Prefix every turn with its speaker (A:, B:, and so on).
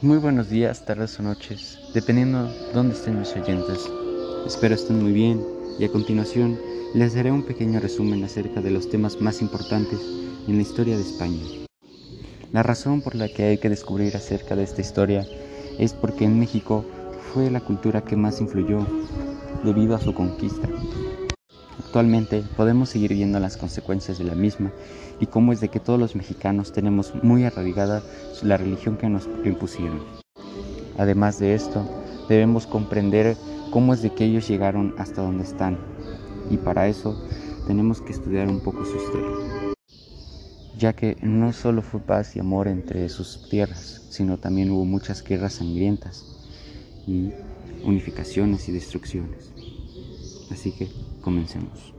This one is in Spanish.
A: Muy buenos días, tardes o noches, dependiendo dónde estén mis oyentes. Espero estén muy bien y a continuación les daré un pequeño resumen acerca de los temas más importantes en la historia de España. La razón por la que hay que descubrir acerca de esta historia es porque en México fue la cultura que más influyó debido a su conquista. Actualmente podemos seguir viendo las consecuencias de la misma y cómo es de que todos los mexicanos tenemos muy arraigada la religión que nos impusieron. Además de esto, debemos comprender cómo es de que ellos llegaron hasta donde están y para eso tenemos que estudiar un poco su historia, ya que no solo fue paz y amor entre sus tierras, sino también hubo muchas guerras sangrientas y unificaciones y destrucciones. Así que comencemos.